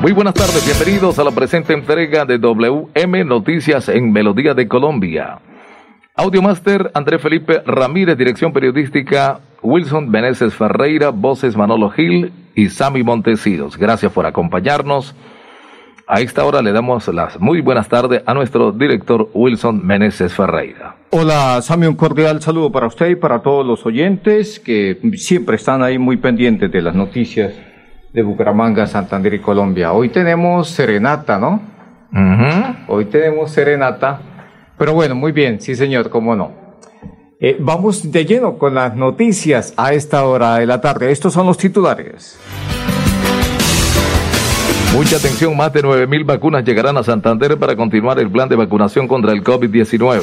Muy buenas tardes, bienvenidos a la presente entrega de WM Noticias en Melodía de Colombia. Audiomaster André Felipe Ramírez, dirección periodística Wilson Meneses Ferreira, voces Manolo Gil y Sammy Montesinos. Gracias por acompañarnos. A esta hora le damos las muy buenas tardes a nuestro director Wilson Meneses Ferreira. Hola Sammy, un cordial saludo para usted y para todos los oyentes que siempre están ahí muy pendientes de las noticias de Bucaramanga, Santander y Colombia. Hoy tenemos serenata, ¿no? Hoy tenemos serenata. Pero bueno, muy bien, sí señor, cómo no. Eh, vamos de lleno con las noticias a esta hora de la tarde. Estos son los titulares. Mucha atención, más de 9.000 vacunas llegarán a Santander para continuar el plan de vacunación contra el COVID-19.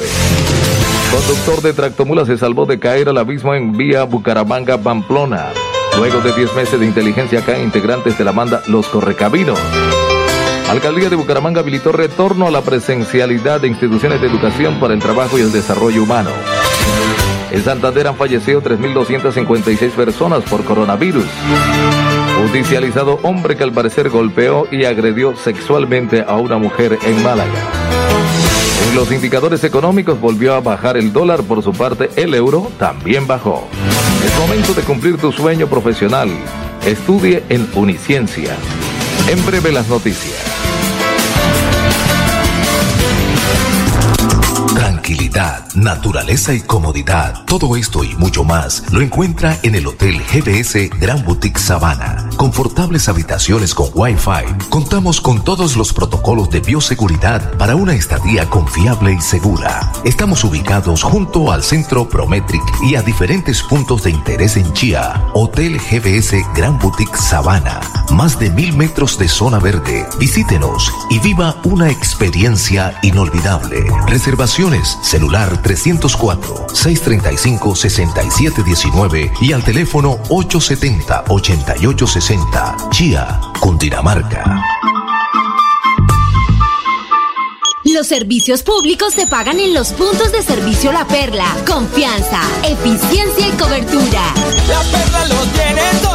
Conductor de tractomula se salvó de caer al abismo en vía Bucaramanga-Pamplona. Luego de 10 meses de inteligencia caen integrantes de la banda Los Correcabinos. Alcaldía de Bucaramanga habilitó retorno a la presencialidad de instituciones de educación para el trabajo y el desarrollo humano. En Santander han fallecido 3.256 personas por coronavirus. Judicializado hombre que al parecer golpeó y agredió sexualmente a una mujer en Málaga. En los indicadores económicos volvió a bajar el dólar, por su parte el euro también bajó. Es momento de cumplir tu sueño profesional. Estudie en Uniciencia. En breve las noticias. Tranquilidad, naturaleza y comodidad. Todo esto y mucho más lo encuentra en el Hotel GBS Gran Boutique Sabana. Confortables habitaciones con Wi-Fi. Contamos con todos los protocolos de bioseguridad para una estadía confiable y segura. Estamos ubicados junto al Centro Prometric y a diferentes puntos de interés en Chía. Hotel GBS Gran Boutique Sabana. Más de mil metros de zona verde. Visítenos y viva una experiencia inolvidable. Reservaciones celular 304-635-6719 y al teléfono 870-8860. Chía, Cundinamarca. Los servicios públicos se pagan en los puntos de servicio La Perla. Confianza, eficiencia y cobertura. La Perla lo tiene todo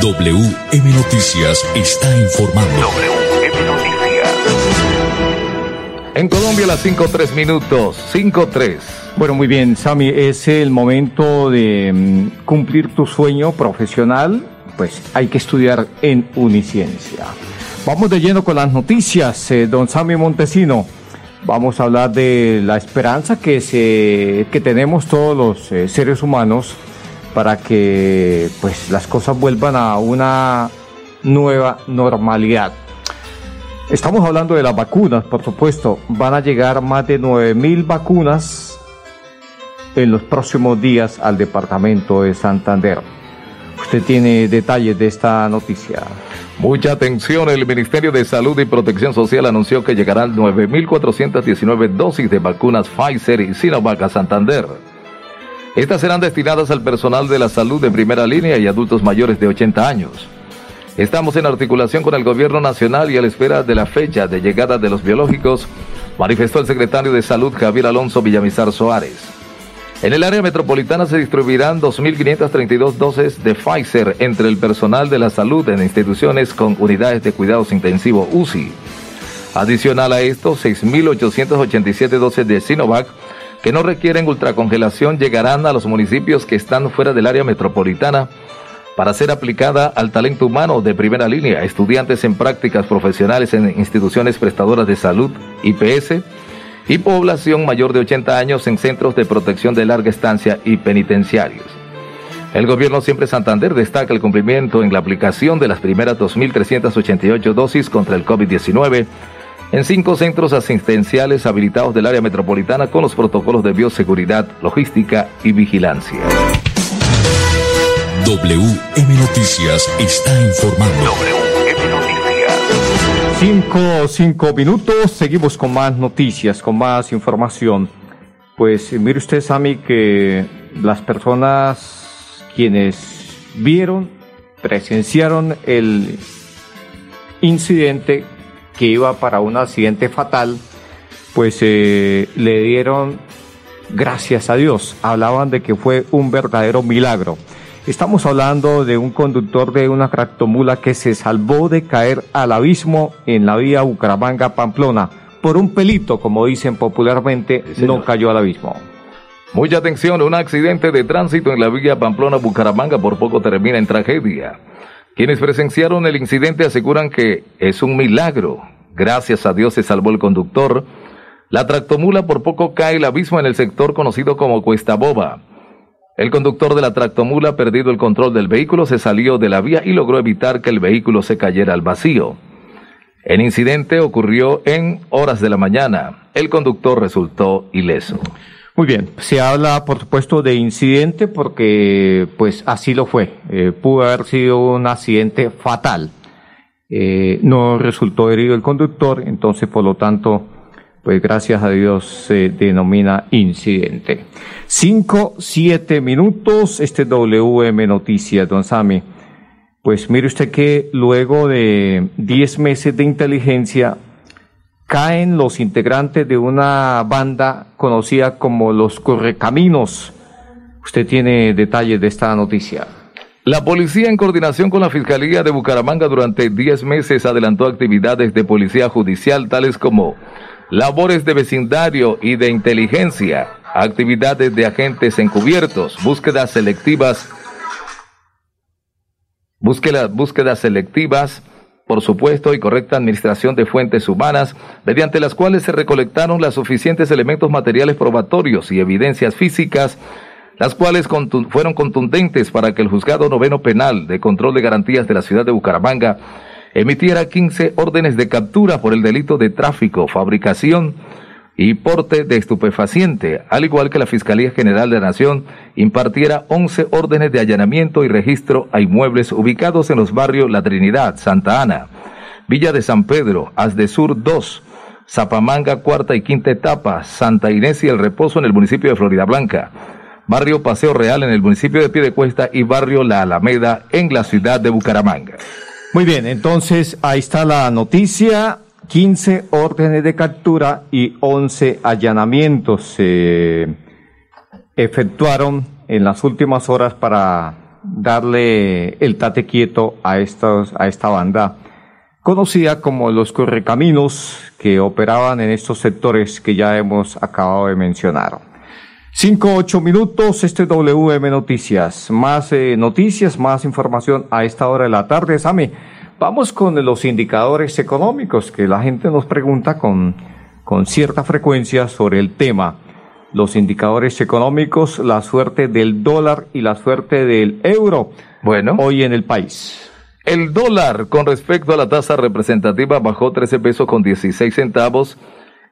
WM Noticias está informando. WM Noticias. En Colombia las 5-3 minutos. 5-3. Bueno, muy bien, Sammy, es el momento de mm, cumplir tu sueño profesional. Pues hay que estudiar en Uniciencia. Vamos de lleno con las noticias, eh, don Sammy Montesino. Vamos a hablar de la esperanza que, se, que tenemos todos los eh, seres humanos para que pues las cosas vuelvan a una nueva normalidad. Estamos hablando de las vacunas, por supuesto. Van a llegar más de 9.000 vacunas en los próximos días al departamento de Santander. Usted tiene detalles de esta noticia. Mucha atención, el Ministerio de Salud y Protección Social anunció que llegarán 9.419 dosis de vacunas Pfizer y Sinovac a Santander. Estas serán destinadas al personal de la salud de primera línea y adultos mayores de 80 años. Estamos en articulación con el gobierno nacional y a la espera de la fecha de llegada de los biológicos, manifestó el secretario de Salud Javier Alonso Villamizar Soares. En el área metropolitana se distribuirán 2.532 dosis de Pfizer entre el personal de la salud en instituciones con unidades de cuidados intensivos UCI. Adicional a esto, 6.887 dosis de Sinovac que no requieren ultracongelación llegarán a los municipios que están fuera del área metropolitana para ser aplicada al talento humano de primera línea, estudiantes en prácticas profesionales en instituciones prestadoras de salud, IPS, y población mayor de 80 años en centros de protección de larga estancia y penitenciarios. El gobierno Siempre Santander destaca el cumplimiento en la aplicación de las primeras 2.388 dosis contra el COVID-19 en cinco centros asistenciales habilitados del área metropolitana con los protocolos de bioseguridad, logística y vigilancia. WM Noticias está informando. WM Noticias. Cinco, cinco minutos, seguimos con más noticias, con más información. Pues mire usted, Sami, que las personas quienes vieron, presenciaron el incidente que iba para un accidente fatal, pues eh, le dieron gracias a Dios. Hablaban de que fue un verdadero milagro. Estamos hablando de un conductor de una tractomula que se salvó de caer al abismo en la vía Bucaramanga-Pamplona. Por un pelito, como dicen popularmente, no cayó al abismo. Mucha atención, un accidente de tránsito en la vía Pamplona-Bucaramanga por poco termina en tragedia. Quienes presenciaron el incidente aseguran que es un milagro. Gracias a Dios se salvó el conductor. La tractomula por poco cae al abismo en el sector conocido como Cuesta Boba. El conductor de la tractomula, perdido el control del vehículo, se salió de la vía y logró evitar que el vehículo se cayera al vacío. El incidente ocurrió en horas de la mañana. El conductor resultó ileso. Muy bien, se habla por supuesto de incidente porque pues así lo fue. Eh, pudo haber sido un accidente fatal. Eh, no resultó herido el conductor, entonces por lo tanto pues gracias a Dios se denomina incidente. Cinco, siete minutos, este WM Noticias, don Sami. Pues mire usted que luego de diez meses de inteligencia caen los integrantes de una banda conocida como los Correcaminos. Usted tiene detalles de esta noticia. La policía, en coordinación con la Fiscalía de Bucaramanga, durante diez meses adelantó actividades de policía judicial tales como labores de vecindario y de inteligencia, actividades de agentes encubiertos, búsquedas selectivas, búsquedas, búsquedas selectivas, por supuesto, y correcta administración de fuentes humanas, mediante las cuales se recolectaron los suficientes elementos materiales probatorios y evidencias físicas, las cuales fueron contundentes para que el juzgado noveno penal de control de garantías de la ciudad de Bucaramanga emitiera 15 órdenes de captura por el delito de tráfico, fabricación y porte de estupefaciente, al igual que la Fiscalía General de la Nación impartiera 11 órdenes de allanamiento y registro a inmuebles ubicados en los barrios La Trinidad, Santa Ana, Villa de San Pedro, Sur 2, Zapamanga cuarta y quinta etapa, Santa Inés y El Reposo en el municipio de Florida Blanca, Barrio Paseo Real en el municipio de Piedecuesta y Barrio La Alameda en la ciudad de Bucaramanga. Muy bien, entonces ahí está la noticia. 15 órdenes de captura y 11 allanamientos se efectuaron en las últimas horas para darle el tate quieto a, a esta banda conocida como los correcaminos que operaban en estos sectores que ya hemos acabado de mencionar. Cinco, ocho minutos, este WM Noticias. Más eh, noticias, más información a esta hora de la tarde. Sami, vamos con los indicadores económicos que la gente nos pregunta con, con cierta frecuencia sobre el tema. Los indicadores económicos, la suerte del dólar y la suerte del euro. Bueno. Hoy en el país. El dólar con respecto a la tasa representativa bajó 13 pesos con 16 centavos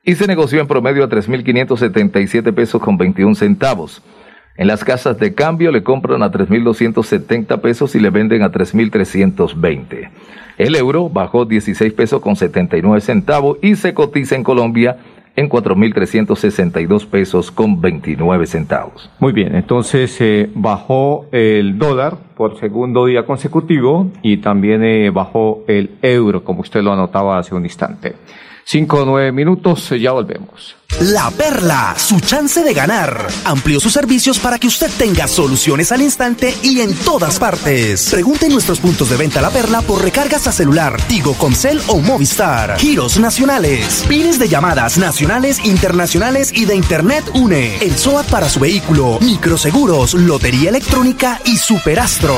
y se negoció en promedio a 3.577 pesos con 21 centavos. En las casas de cambio le compran a 3.270 pesos y le venden a 3.320. El euro bajó 16 pesos con 79 centavos y se cotiza en Colombia en 4.362 pesos con 29 centavos. Muy bien, entonces eh, bajó el dólar por segundo día consecutivo y también eh, bajó el euro, como usted lo anotaba hace un instante. Cinco o nueve minutos, ya volvemos. La Perla, su chance de ganar. Amplió sus servicios para que usted tenga soluciones al instante y en todas partes. Pregunte en nuestros puntos de venta La Perla por recargas a celular, Tigo, Comcel o Movistar. Giros nacionales, pines de llamadas nacionales, internacionales y de Internet UNE. El SOAT para su vehículo, microseguros, lotería electrónica y superastro.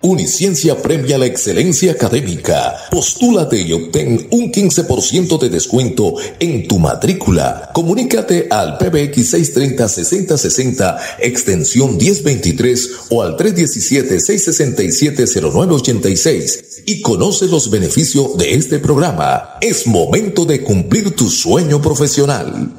Uniciencia premia la excelencia académica. Postúlate y obtén un 15% de descuento en tu matrícula. Comunícate al PBX 630-6060, extensión 1023 o al 317-667-0986 y conoce los beneficios de este programa. Es momento de cumplir tu sueño profesional.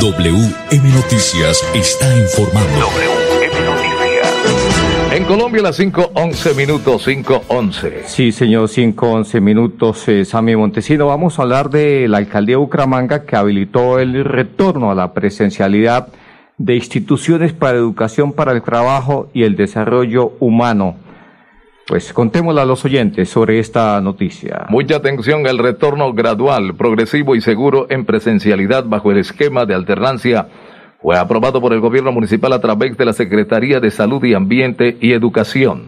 WM Noticias está informando. En Colombia las 5.11 minutos, 5.11. Sí, señor, 5.11 minutos, eh, Sammy Montesino. Vamos a hablar de la alcaldía de Bucaramanga que habilitó el retorno a la presencialidad de instituciones para educación para el trabajo y el desarrollo humano. Pues contémosle a los oyentes sobre esta noticia. Mucha atención al retorno gradual, progresivo y seguro en presencialidad bajo el esquema de alternancia fue aprobado por el gobierno municipal a través de la Secretaría de Salud y Ambiente y Educación.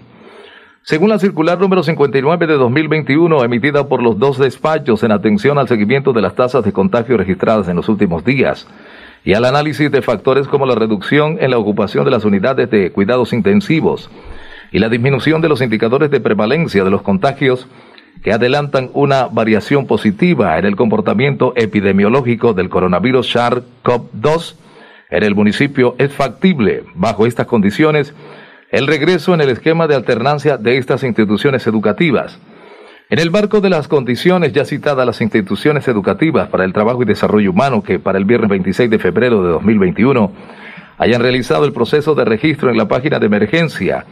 Según la circular número 59 de 2021, emitida por los dos despachos en atención al seguimiento de las tasas de contagio registradas en los últimos días y al análisis de factores como la reducción en la ocupación de las unidades de cuidados intensivos y la disminución de los indicadores de prevalencia de los contagios que adelantan una variación positiva en el comportamiento epidemiológico del coronavirus SARS-CoV-2, en el municipio es factible, bajo estas condiciones, el regreso en el esquema de alternancia de estas instituciones educativas. En el marco de las condiciones ya citadas las instituciones educativas para el trabajo y desarrollo humano que para el viernes 26 de febrero de 2021 hayan realizado el proceso de registro en la página de emergencia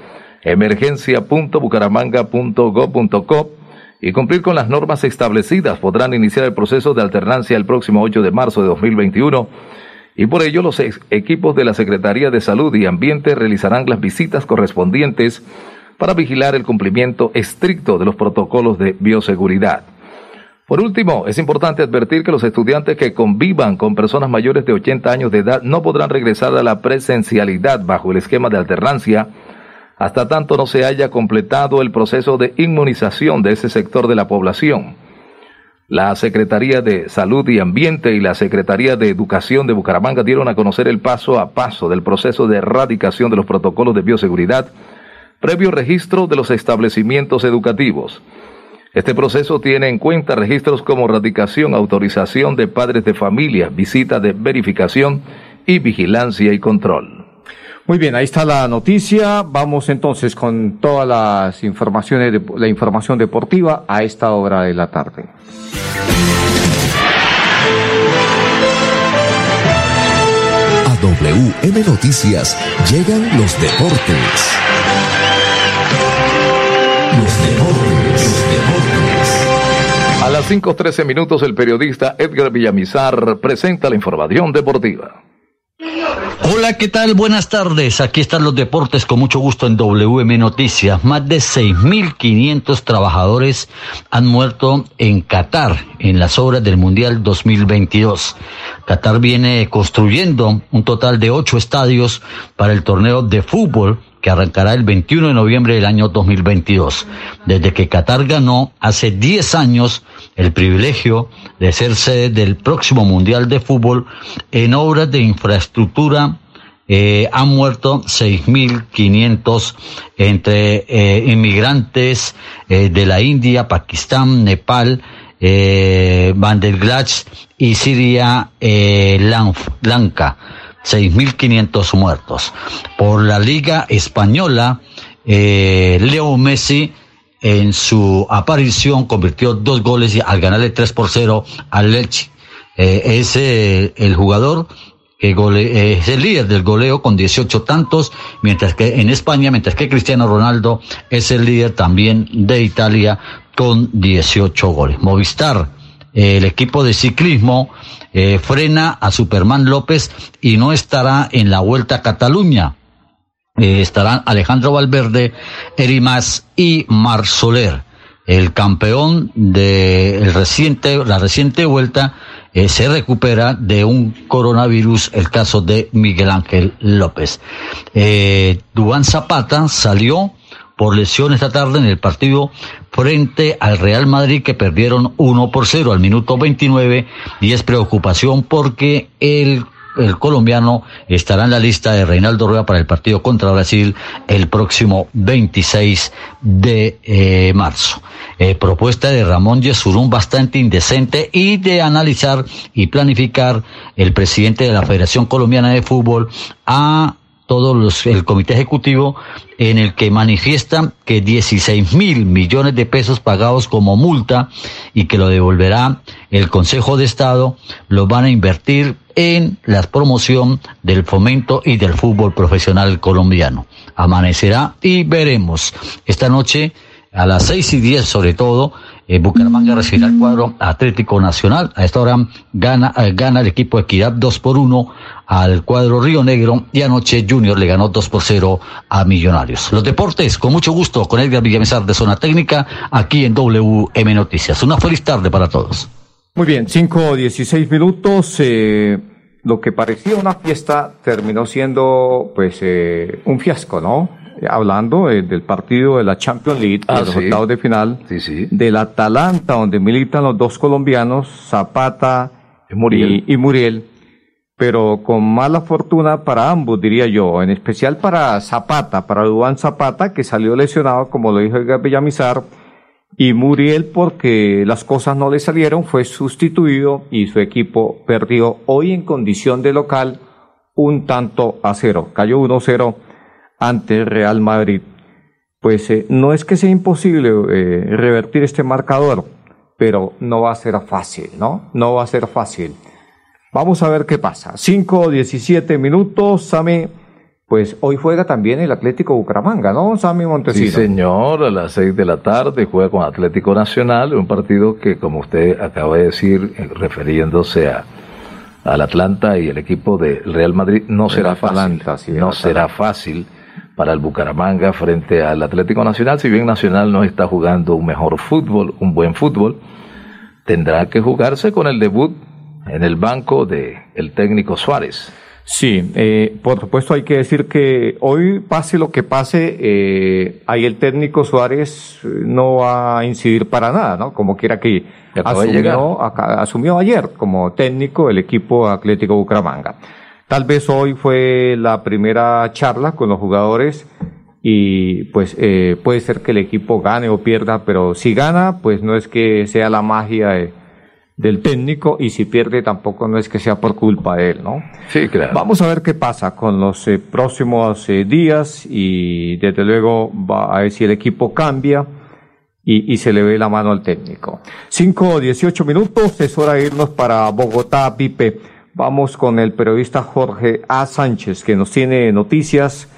emergencia.bucaramanga.gov.co y cumplir con las normas establecidas podrán iniciar el proceso de alternancia el próximo 8 de marzo de 2021 y por ello los equipos de la Secretaría de Salud y Ambiente realizarán las visitas correspondientes para vigilar el cumplimiento estricto de los protocolos de bioseguridad. Por último, es importante advertir que los estudiantes que convivan con personas mayores de 80 años de edad no podrán regresar a la presencialidad bajo el esquema de alternancia hasta tanto no se haya completado el proceso de inmunización de ese sector de la población. La Secretaría de Salud y Ambiente y la Secretaría de Educación de Bucaramanga dieron a conocer el paso a paso del proceso de erradicación de los protocolos de bioseguridad previo registro de los establecimientos educativos. Este proceso tiene en cuenta registros como radicación, autorización de padres de familia, visita de verificación y vigilancia y control. Muy bien, ahí está la noticia. Vamos entonces con todas las informaciones, de, la información deportiva a esta hora de la tarde. A WM Noticias llegan los deportes. Los deportes, los deportes. A las 5.13 minutos el periodista Edgar Villamizar presenta la información deportiva. Hola, ¿qué tal? Buenas tardes. Aquí están los deportes con mucho gusto en WM Noticias. Más de 6.500 trabajadores han muerto en Qatar en las obras del Mundial 2022. Qatar viene construyendo un total de ocho estadios para el torneo de fútbol que arrancará el 21 de noviembre del año 2022. Desde que Qatar ganó hace 10 años el privilegio de ser sede del próximo Mundial de Fútbol en obras de infraestructura eh, han muerto 6.500 entre eh, inmigrantes eh, de la India, Pakistán, Nepal, eh, y Siria Lanka. 6.500 muertos. Por la Liga Española, eh, Leo Messi en su aparición convirtió dos goles al ganarle 3 por 0 al Leche. Eh, es eh, el jugador que gole, eh, es el líder del goleo con 18 tantos, mientras que en España, mientras que Cristiano Ronaldo es el líder también de Italia con 18 goles. Movistar, el equipo de ciclismo, eh, frena a Superman López y no estará en la Vuelta a Cataluña. Eh, estarán Alejandro Valverde, Erimas y Mar Soler. el campeón de el reciente, la reciente vuelta eh, se recupera de un coronavirus, el caso de Miguel Ángel López. Dubán Zapata salió por lesión esta tarde en el partido frente al Real Madrid que perdieron 1 por 0 al minuto 29 y es preocupación porque el el colombiano estará en la lista de Reinaldo Rueda para el partido contra Brasil el próximo 26 de eh, marzo. Eh, propuesta de Ramón Yesurún bastante indecente y de analizar y planificar el presidente de la Federación Colombiana de Fútbol a todo los, el comité ejecutivo en el que manifiestan que 16 mil millones de pesos pagados como multa y que lo devolverá el Consejo de Estado, lo van a invertir en la promoción del fomento y del fútbol profesional colombiano. Amanecerá y veremos. Esta noche, a las seis y diez sobre todo, eh, Bucaramanga recibirá el cuadro Atlético Nacional. A esta hora gana, eh, gana el equipo Equidad 2 por 1 al cuadro Río Negro y anoche Junior le ganó 2 por 0 a Millonarios. Los deportes, con mucho gusto, con Edgar Villamizar de Zona Técnica, aquí en WM Noticias. Una feliz tarde para todos. Muy bien, 5 o 16 minutos. Eh, lo que parecía una fiesta terminó siendo pues un fiasco, ¿no? Hablando eh, del partido de la Champions League, ah, de los de final, del Atalanta, donde militan los dos colombianos, Zapata y Muriel. pero con mala fortuna para ambos, diría yo, en especial para Zapata, para Dubán Zapata, que salió lesionado, como lo dijo Edgar Villamizar, y Muriel, porque las cosas no le salieron, fue sustituido y su equipo perdió hoy en condición de local un tanto a cero. Cayó 1-0 ante Real Madrid. Pues eh, no es que sea imposible eh, revertir este marcador, pero no va a ser fácil, ¿no? No va a ser fácil. Vamos a ver qué pasa. 5 o 17 minutos, Sami. Pues hoy juega también el Atlético Bucaramanga, ¿no, Sami Montesino? Sí, señor, a las 6 de la tarde juega con Atlético Nacional, un partido que, como usted acaba de decir, eh, refiriéndose a, al Atlanta y el equipo de Real Madrid, no será fácil. no será fácil para el Bucaramanga frente al Atlético Nacional. Si bien Nacional no está jugando un mejor fútbol, un buen fútbol, tendrá que jugarse con el debut en el banco de el técnico Suárez. Sí, eh, por supuesto hay que decir que hoy pase lo que pase, eh, ahí el técnico Suárez no va a incidir para nada, ¿no? Como quiera que asumió, asumió ayer como técnico el equipo Atlético Bucaramanga. Tal vez hoy fue la primera charla con los jugadores y pues eh, puede ser que el equipo gane o pierda, pero si gana, pues no es que sea la magia del técnico y si pierde tampoco no es que sea por culpa de él, ¿no? Sí, claro. Vamos a ver qué pasa con los eh, próximos eh, días y desde luego va a ver si el equipo cambia y, y se le ve la mano al técnico. Cinco o dieciocho minutos, es hora de irnos para Bogotá, Pipe. Vamos con el periodista Jorge A. Sánchez, que nos tiene noticias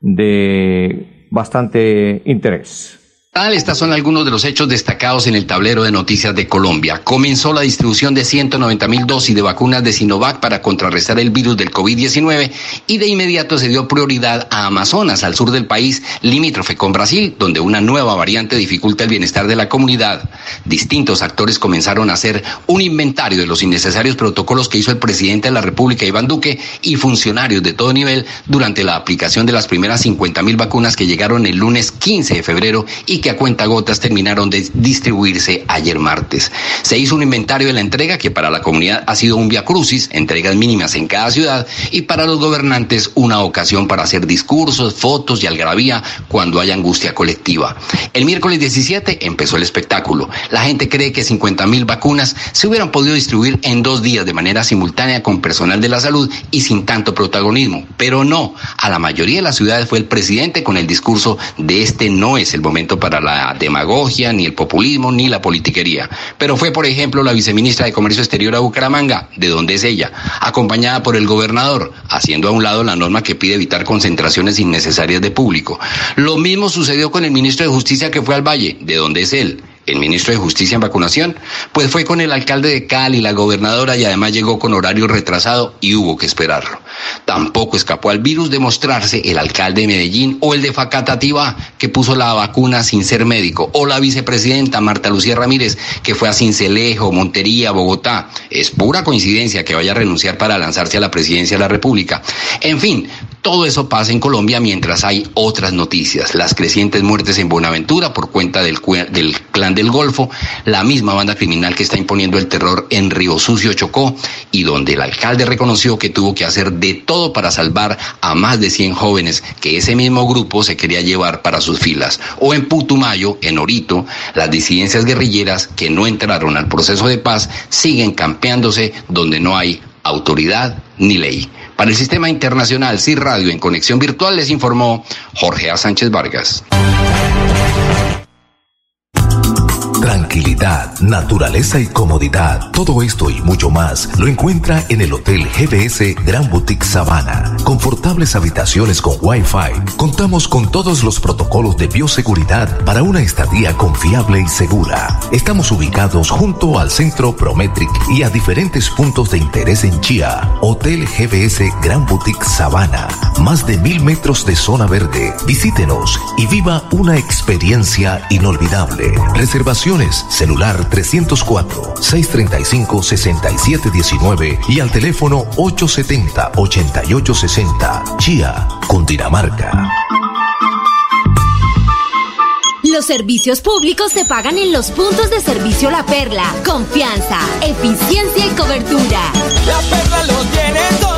de bastante interés. Estas son algunos de los hechos destacados en el tablero de noticias de Colombia. Comenzó la distribución de 190 mil dosis de vacunas de Sinovac para contrarrestar el virus del COVID-19 y de inmediato se dio prioridad a Amazonas, al sur del país, limítrofe con Brasil, donde una nueva variante dificulta el bienestar de la comunidad. Distintos actores comenzaron a hacer un inventario de los innecesarios protocolos que hizo el presidente de la República, Iván Duque, y funcionarios de todo nivel durante la aplicación de las primeras 50 mil vacunas que llegaron el lunes 15 de febrero y que a cuentagotas terminaron de distribuirse ayer martes. Se hizo un inventario de la entrega que para la comunidad ha sido un via crucis, entregas mínimas en cada ciudad, y para los gobernantes una ocasión para hacer discursos, fotos y algarabía cuando hay angustia colectiva. El miércoles 17 empezó el espectáculo. La gente cree que 50 mil vacunas se hubieran podido distribuir en dos días de manera simultánea con personal de la salud y sin tanto protagonismo, pero no. A la mayoría de las ciudades fue el presidente con el discurso de este no es el momento para la demagogia, ni el populismo, ni la politiquería. Pero fue, por ejemplo, la viceministra de Comercio Exterior a Bucaramanga, de donde es ella, acompañada por el gobernador, haciendo a un lado la norma que pide evitar concentraciones innecesarias de público. Lo mismo sucedió con el ministro de Justicia que fue al Valle, de donde es él el ministro de Justicia en vacunación, pues fue con el alcalde de Cali, la gobernadora y además llegó con horario retrasado y hubo que esperarlo. Tampoco escapó al virus de mostrarse el alcalde de Medellín o el de Facatativá, que puso la vacuna sin ser médico, o la vicepresidenta Marta Lucía Ramírez, que fue a Cincelejo, Montería, Bogotá. Es pura coincidencia que vaya a renunciar para lanzarse a la presidencia de la República. En fin, todo eso pasa en Colombia mientras hay otras noticias. Las crecientes muertes en Buenaventura por cuenta del, del clan del Golfo, la misma banda criminal que está imponiendo el terror en Río Sucio Chocó y donde el alcalde reconoció que tuvo que hacer de todo para salvar a más de 100 jóvenes que ese mismo grupo se quería llevar para sus filas. O en Putumayo, en Orito, las disidencias guerrilleras que no entraron al proceso de paz siguen campeándose donde no hay autoridad ni ley. Para el Sistema Internacional CIR Radio en Conexión Virtual les informó Jorge A. Sánchez Vargas. Naturaleza y comodidad. Todo esto y mucho más lo encuentra en el Hotel GBS Grand Boutique Sabana. Confortables habitaciones con Wi-Fi. Contamos con todos los protocolos de bioseguridad para una estadía confiable y segura. Estamos ubicados junto al Centro Prometric y a diferentes puntos de interés en Chía. Hotel GBS Grand Boutique Sabana. Más de mil metros de zona verde. Visítenos y viva una experiencia inolvidable. Reservaciones celular 304-635-6719 y al teléfono 870-8860. Chía, Cundinamarca. Los servicios públicos se pagan en los puntos de servicio La Perla. Confianza, eficiencia y cobertura. La Perla lo tiene todo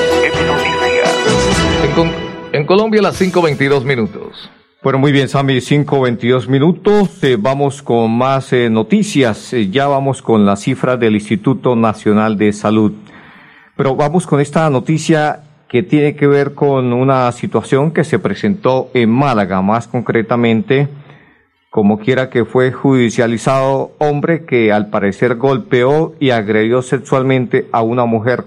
Colombia las 5.22 minutos. Bueno, muy bien, Sammy, 5.22 minutos. Eh, vamos con más eh, noticias. Eh, ya vamos con las cifras del Instituto Nacional de Salud. Pero vamos con esta noticia que tiene que ver con una situación que se presentó en Málaga, más concretamente, como quiera que fue judicializado hombre que al parecer golpeó y agredió sexualmente a una mujer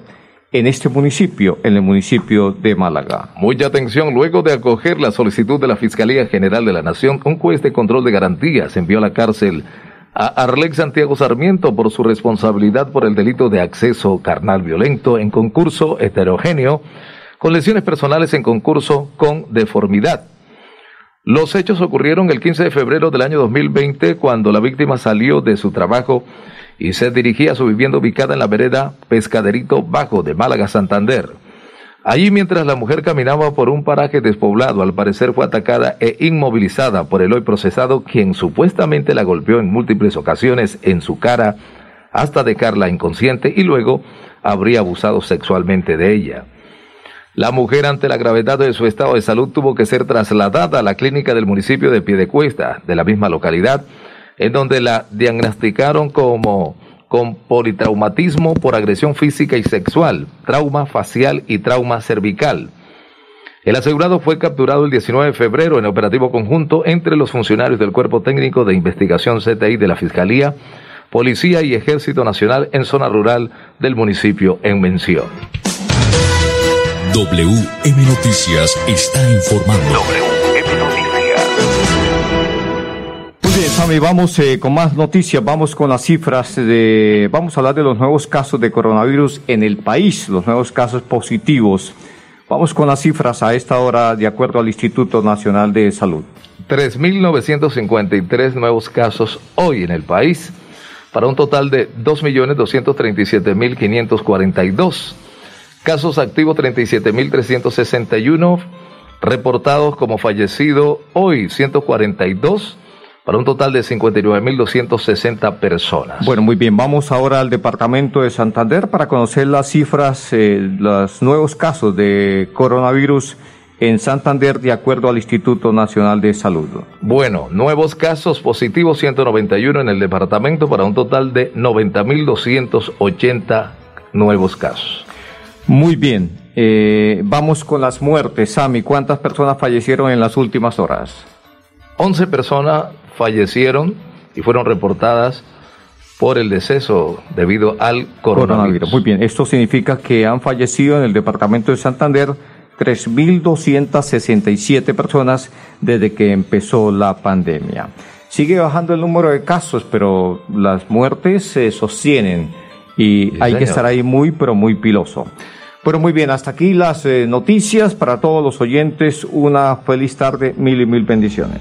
en este municipio, en el municipio de Málaga. Mucha atención, luego de acoger la solicitud de la Fiscalía General de la Nación, un juez de control de garantías envió a la cárcel a Arlex Santiago Sarmiento por su responsabilidad por el delito de acceso carnal violento en concurso heterogéneo con lesiones personales en concurso con deformidad. Los hechos ocurrieron el 15 de febrero del año 2020 cuando la víctima salió de su trabajo y se dirigía a su vivienda ubicada en la vereda Pescaderito Bajo de Málaga, Santander. Allí mientras la mujer caminaba por un paraje despoblado, al parecer fue atacada e inmovilizada por el hoy procesado, quien supuestamente la golpeó en múltiples ocasiones en su cara hasta dejarla inconsciente y luego habría abusado sexualmente de ella. La mujer ante la gravedad de su estado de salud tuvo que ser trasladada a la clínica del municipio de Piedecuesta, de la misma localidad, en donde la diagnosticaron como con politraumatismo por agresión física y sexual, trauma facial y trauma cervical. El asegurado fue capturado el 19 de febrero en operativo conjunto entre los funcionarios del Cuerpo Técnico de Investigación CTI de la Fiscalía, Policía y Ejército Nacional en zona rural del municipio en mención. WM Noticias está informando. Vamos eh, con más noticias, vamos con las cifras de, vamos a hablar de los nuevos casos de coronavirus en el país, los nuevos casos positivos. Vamos con las cifras a esta hora de acuerdo al Instituto Nacional de Salud. 3.953 nuevos casos hoy en el país, para un total de 2.237.542. Casos activos 37.361, reportados como fallecido hoy 142 para un total de 59.260 personas. Bueno, muy bien, vamos ahora al departamento de Santander para conocer las cifras, eh, los nuevos casos de coronavirus en Santander de acuerdo al Instituto Nacional de Salud. Bueno, nuevos casos positivos 191 en el departamento para un total de 90.280 nuevos casos. Muy bien, eh, vamos con las muertes. Sami, ¿cuántas personas fallecieron en las últimas horas? 11 personas fallecieron y fueron reportadas por el deceso debido al coronavirus. Muy bien, esto significa que han fallecido en el departamento de Santander 3.267 personas desde que empezó la pandemia. Sigue bajando el número de casos, pero las muertes se sostienen y hay que estar ahí muy, pero muy piloso. Pero muy bien, hasta aquí las eh, noticias para todos los oyentes. Una feliz tarde, mil y mil bendiciones.